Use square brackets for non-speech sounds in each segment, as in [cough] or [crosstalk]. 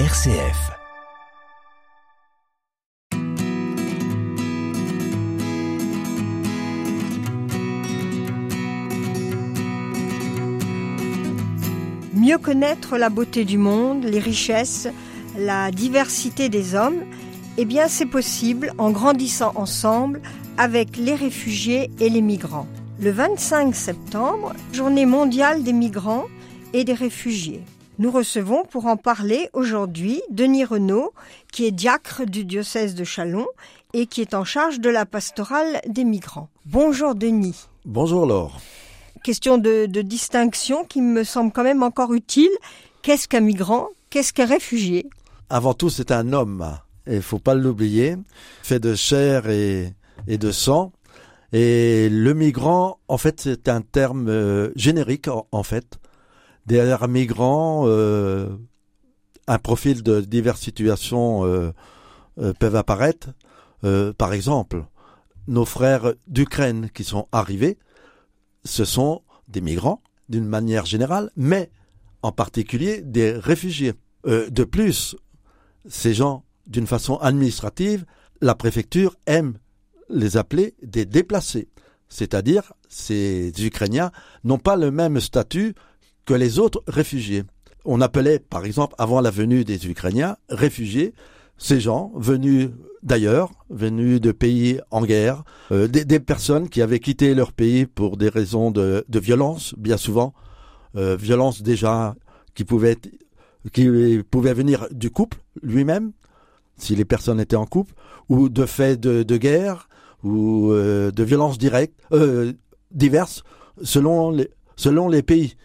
RCF. Mieux connaître la beauté du monde, les richesses, la diversité des hommes, eh bien c'est possible en grandissant ensemble avec les réfugiés et les migrants. Le 25 septembre, journée mondiale des migrants et des réfugiés. Nous recevons pour en parler aujourd'hui Denis Renaud, qui est diacre du diocèse de Chalon et qui est en charge de la pastorale des migrants. Bonjour Denis. Bonjour Laure. Question de, de distinction qui me semble quand même encore utile. Qu'est-ce qu'un migrant? Qu'est-ce qu'un réfugié? Avant tout, c'est un homme, il faut pas l'oublier, fait de chair et, et de sang. Et le migrant, en fait, c'est un terme euh, générique, en, en fait. Derrière migrant, euh, un profil de diverses situations euh, euh, peuvent apparaître. Par exemple, nos frères d'Ukraine qui sont arrivés, ce sont des migrants d'une manière générale, mais en particulier des réfugiés. Euh, de plus, ces gens, d'une façon administrative, la préfecture aime les appeler des déplacés. C'est-à-dire, ces Ukrainiens n'ont pas le même statut que les autres réfugiés. On appelait, par exemple, avant la venue des Ukrainiens, réfugiés, ces gens venus d'ailleurs, venus de pays en guerre, euh, des, personnes qui avaient quitté leur pays pour des raisons de, violence, bien souvent, euh, violence déjà qui pouvait qui pouvait venir du couple lui-même, si les personnes étaient en couple, ou de faits de, guerre, ou euh, de violences directes, diverses, selon selon les pays.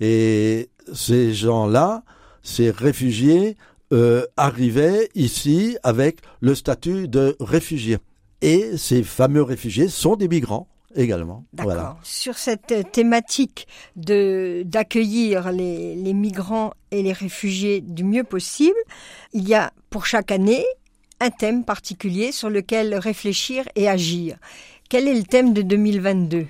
Et ces gens-là, ces réfugiés, euh, arrivaient ici avec le statut de réfugiés. Et ces fameux réfugiés sont des migrants également. D'accord. Voilà. Sur cette thématique de d'accueillir les, les migrants et les réfugiés du mieux possible, il y a pour chaque année un thème particulier sur lequel réfléchir et agir. Quel est le thème de 2022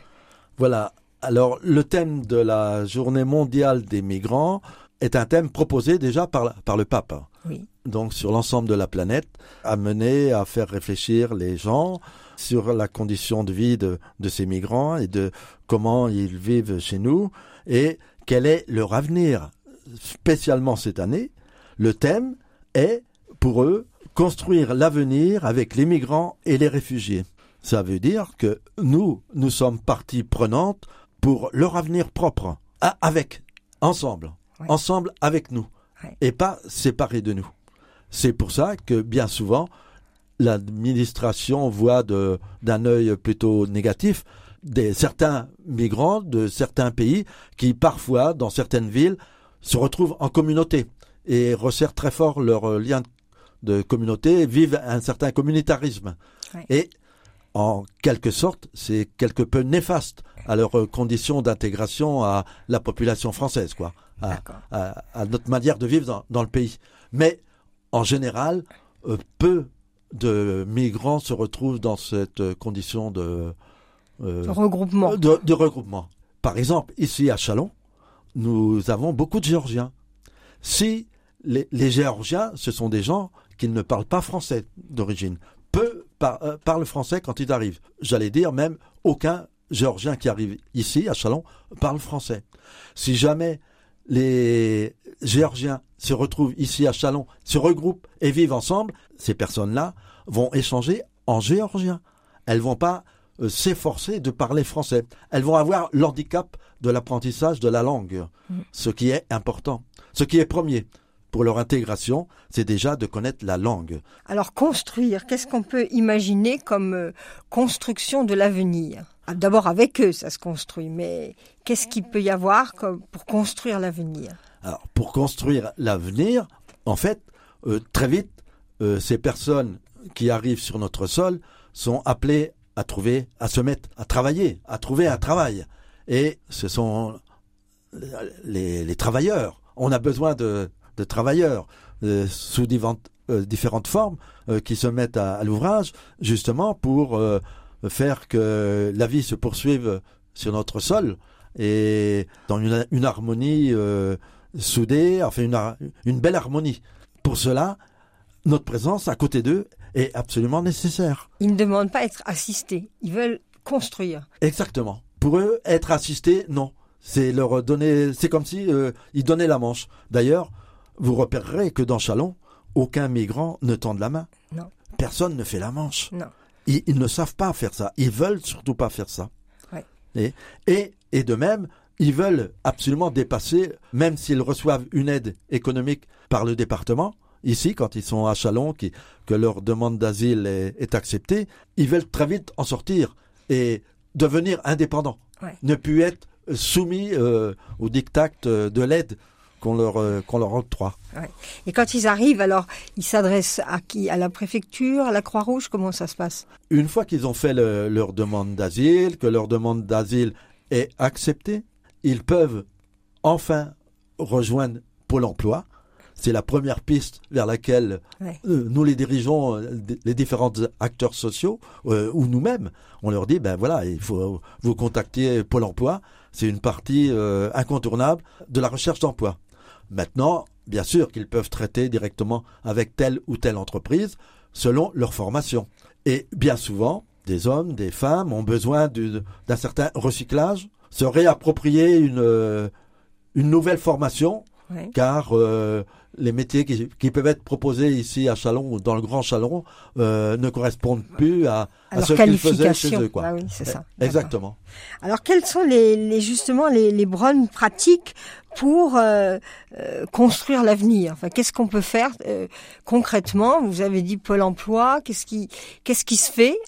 Voilà. Alors, le thème de la journée mondiale des migrants est un thème proposé déjà par, par le pape. Oui. Donc, sur l'ensemble de la planète, amené à faire réfléchir les gens sur la condition de vie de, de ces migrants et de comment ils vivent chez nous et quel est leur avenir. Spécialement cette année, le thème est, pour eux, construire l'avenir avec les migrants et les réfugiés. Ça veut dire que nous, nous sommes partie prenante pour leur avenir propre, avec, ensemble, Ouais. ensemble avec nous, Ouais. et pas séparés de nous. C'est pour ça que bien souvent, l'administration voit d'un œil plutôt négatif des certains migrants de certains pays qui parfois, dans certaines villes, se retrouvent en communauté et resserrent très fort leur euh, lien de communauté, et vivent un certain communautarisme. Ouais. Et en quelque sorte, c'est quelque peu néfaste à leurs conditions d'intégration à la population française, quoi, à, D'accord. à- à notre manière de vivre dans, dans le pays. Mais en général, euh, peu de migrants se retrouvent dans cette euh, condition de, euh, Regroupement. de, de regroupement. Par exemple, ici à Chalon, nous avons beaucoup de Géorgiens. Si les, les Géorgiens, ce sont des gens qui ne parlent pas français d'origine, par- euh, parlent français quand ils arrivent. J'allais dire même aucun Géorgien qui arrive ici à Chalon parle français. Si jamais les Géorgiens se retrouvent ici à Chalon, se regroupent et vivent ensemble, ces personnes-là vont échanger en géorgien. Elles vont pas euh, s'efforcer de parler français. Elles vont avoir l'handicap de l'apprentissage de la langue, Mm. ce qui est important. Ce qui est premier pour leur intégration, c'est déjà de connaître la langue. Alors construire, qu'est-ce qu'on peut imaginer comme euh, construction de l'avenir? Ah, D'abord avec eux, ça se construit, mais qu'est-ce qu'il peut y avoir pour construire l'avenir? Alors, pour construire l'avenir, en fait, euh, très vite, euh, ces personnes qui arrivent sur notre sol sont appelées à trouver, à se mettre, à travailler, à trouver un travail. Et ce sont les, les travailleurs. On a besoin de, de travailleurs euh, sous différentes, euh, différentes formes euh, qui se mettent à, à l'ouvrage, justement pour faire que la vie se poursuive sur notre sol et dans une, une harmonie soudée, enfin une, belle harmonie. pour cela, notre présence à côté d'eux est absolument nécessaire. Ils ne demandent pas à être assistés, ils veulent construire. Exactement. Pour eux, être assistés, non. C'est leur donner, c'est comme si euh, ils donnaient la manche. D'ailleurs, vous repérerez que dans Chalon, aucun migrant ne tend la main. Non. Personne ne fait la manche. Non. Ils, ils ne savent pas faire ça. Ils veulent surtout pas faire ça. Ouais. Et, et, et de même, ils veulent absolument dépasser, même s'ils reçoivent une aide économique par le département, ici, quand ils sont à Chalon, qui, que leur demande d'asile est, est acceptée, ils veulent très vite en sortir et devenir indépendants. Ouais. Ne plus être soumis euh, au diktat euh, de l'aide qu'on leur, euh, qu'on leur octroie. Et quand ils arrivent, alors, ils s'adressent à qui? À la préfecture, à la Croix-Rouge? Comment ça se passe? Une fois qu'ils ont fait le- leur demande d'asile, que leur demande d'asile est acceptée, ils peuvent enfin rejoindre Pôle emploi. C'est la première piste vers laquelle Ouais. euh, nous les dirigeons, euh, les différents acteurs sociaux, euh, ou nous-mêmes, on leur dit, ben voilà, il faut vous contacter Pôle emploi. C'est une partie euh, incontournable de la recherche d'emploi. Maintenant, bien sûr qu'ils peuvent traiter directement avec telle ou telle entreprise selon leur formation. Et bien souvent, des hommes, des femmes ont besoin d'un certain recyclage, se réapproprier une, euh, une nouvelle formation, car euh, les métiers qui, qui peuvent être proposés ici à Chalon ou dans le Grand Chalon euh, ne correspondent plus à, à Alors, ce qu'ils faisaient chez eux. Quoi. Ah oui, c'est ça. Eh, Exactement. Alors, quelles sont les, les justement les, les bonnes pratiques pour euh, euh, construire l'avenir Enfin, qu'est-ce qu'on peut faire euh, concrètement? Vous avez dit Pôle Emploi. Qu'est-ce qui se fait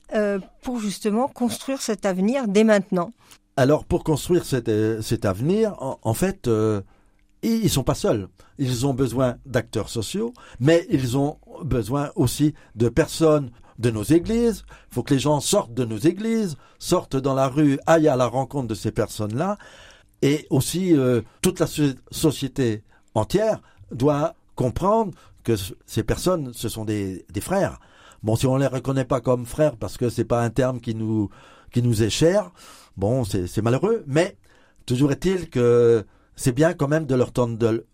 pour justement construire cet avenir dès maintenant? Alors pour construire cet, avenir, en, en fait, ils ils sont pas seuls. Ils ont besoin d'acteurs sociaux, mais ils ont besoin aussi de personnes de nos églises. Faut que les gens sortent de nos églises, sortent dans la rue, aillent à la rencontre de ces personnes-là. Et aussi, euh, toute la so- société entière doit comprendre que ce- ces personnes, ce sont des, frères. Bon, si on les reconnaît pas comme frères parce que c'est pas un terme qui nous qui nous est cher, bon, c'est malheureux. Mais toujours est-il que c'est bien quand même de leur tendre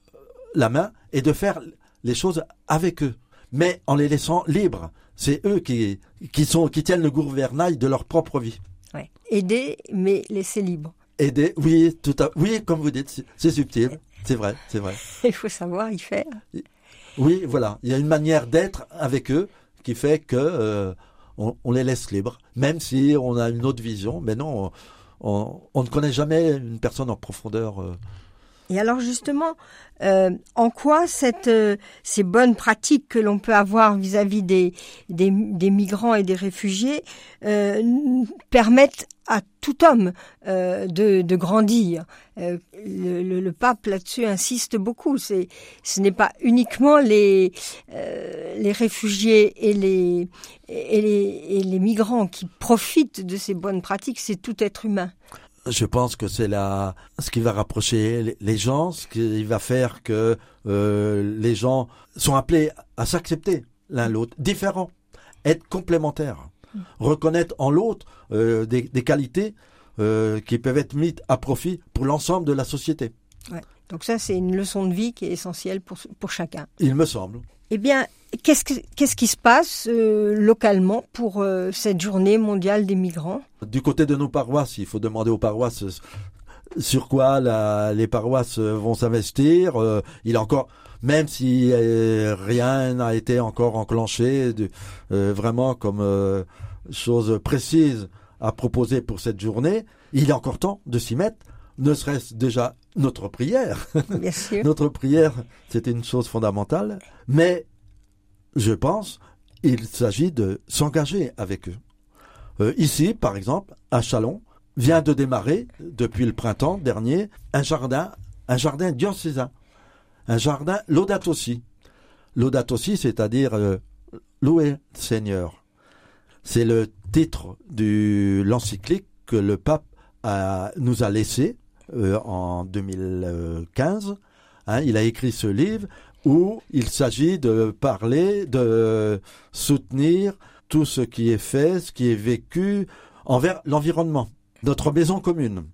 la main et de faire les choses avec eux, mais en les laissant libres. C'est eux qui qui sont qui tiennent le gouvernail de leur propre vie. ouais. Aider, mais laisser libre. Aider, oui, tout à, oui, comme vous dites, c'est- subtil, c'est vrai, c'est vrai. [laughs] Il faut savoir y faire. Oui, voilà, il y a une manière d'être avec eux qui fait que euh, on, on les laisse libres, même si on a une autre vision. Mais non, on, ne connaît jamais une personne en profondeur. euh. Et alors justement, euh, en quoi cette, euh, ces bonnes pratiques que l'on peut avoir vis-à-vis des, des, des migrants et des réfugiés euh, permettent à tout homme euh, de, de grandir Euh, le, le- le pape là-dessus insiste beaucoup. C'est, ce n'est pas uniquement les, euh, les réfugiés et les, et, les, et les migrants qui profitent de ces bonnes pratiques, c'est tout être humain. Je pense que c'est la, ce qui va rapprocher les gens, ce qui va faire que euh, les gens sont appelés à s'accepter l'un l'autre, différents, être complémentaires, reconnaître en l'autre euh, des, des qualités euh, qui peuvent être mises à profit pour l'ensemble de la société. Donc ça, c'est une leçon de vie qui est essentielle pour, pour chacun. Il me semble. Eh bien, qu'est-ce, que- qu'est-ce qui se passe euh, localement pour euh, cette journée mondiale des migrants? Du côté de nos paroisses, il faut demander aux paroisses sur quoi la- les paroisses vont s'investir. Euh, il est encore, même si euh, rien n'a été encore enclenché, de- euh, vraiment comme euh, chose précise à proposer pour cette journée, il est encore temps de s'y mettre. Ne serait-ce déjà notre prière. [laughs] Bien sûr. Notre prière, c'est une chose fondamentale, mais je pense il s'agit de s'engager avec eux. Euh, ici, par exemple, à Chalon, vient de démarrer, depuis le printemps dernier, un jardin, un jardin diocésain, un jardin Laudato Si. Laudato Si, c'est-à-dire euh, louer Seigneur. C'est le titre de l'encyclique que le pape nous a laissé euh, en 2015. Hein, il a écrit ce livre où il s'agit de parler, de soutenir tout ce qui est fait, ce qui est vécu envers l'environnement, notre maison commune.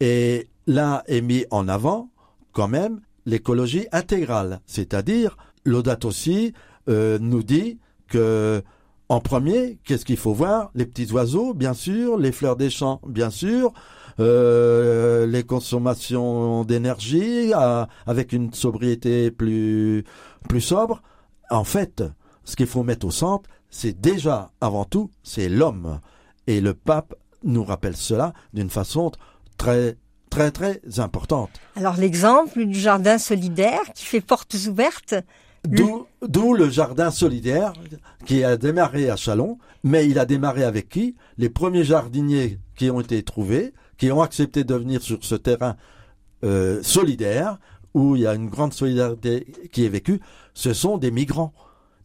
Et là est mis en avant quand même l'écologie intégrale, c'est-à-dire l'audate aussi euh, nous dit que en premier, qu'est-ce qu'il faut voir? Les petits oiseaux, bien sûr, les fleurs des champs, bien sûr, euh, les consommations d'énergie euh, avec une sobriété plus plus sobre. En fait, ce qu'il faut mettre au centre, c'est déjà avant tout, c'est l'homme. Et le pape nous rappelle cela d'une façon très très très importante. Alors l'exemple du jardin solidaire qui fait portes ouvertes D'où le jardin solidaire qui a démarré à Chalon, mais il a démarré avec qui? Les premiers jardiniers qui ont été trouvés, qui ont accepté de venir sur ce terrain euh, solidaire, où il y a une grande solidarité qui est vécue, ce sont des migrants.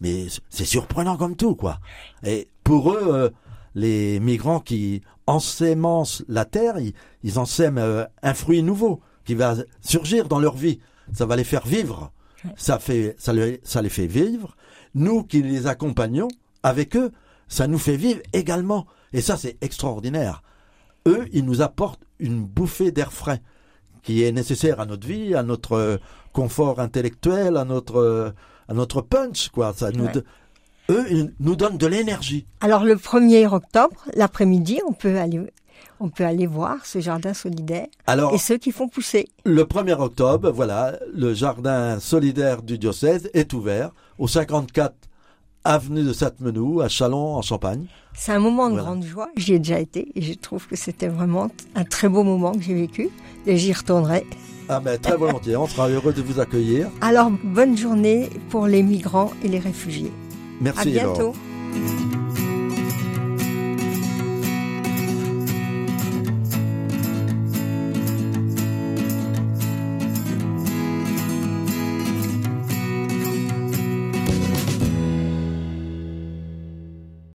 Mais c'est surprenant comme tout, quoi. Et pour eux, euh, les migrants qui ensémencent la terre, ils, ils ensèment euh, un fruit nouveau qui va surgir dans leur vie. Ça va les faire vivre ça fait, ça, ça les fait vivre. Nous qui les accompagnons avec eux, ça nous fait vivre également. Et ça, c'est extraordinaire. Eux, ils nous apportent une bouffée d'air frais qui est nécessaire à notre vie, à notre confort intellectuel, à notre, à notre punch, quoi. Ça nous, eux, ils nous donnent de l'énergie. Alors, le 1er octobre, l'après-midi, on peut aller on peut aller voir ce jardin solidaire et ceux qui font pousser. Le 1er octobre, voilà, le jardin solidaire du diocèse est ouvert au 54 avenue de Sainte-Menou à Chalon en Champagne. C'est un moment de grande joie. J'y ai déjà été et je trouve que c'était vraiment un très beau moment que j'ai vécu et j'y retournerai. Ah ben très volontiers, on sera heureux de vous accueillir. Alors bonne journée pour les migrants et les réfugiés. Merci. À bientôt.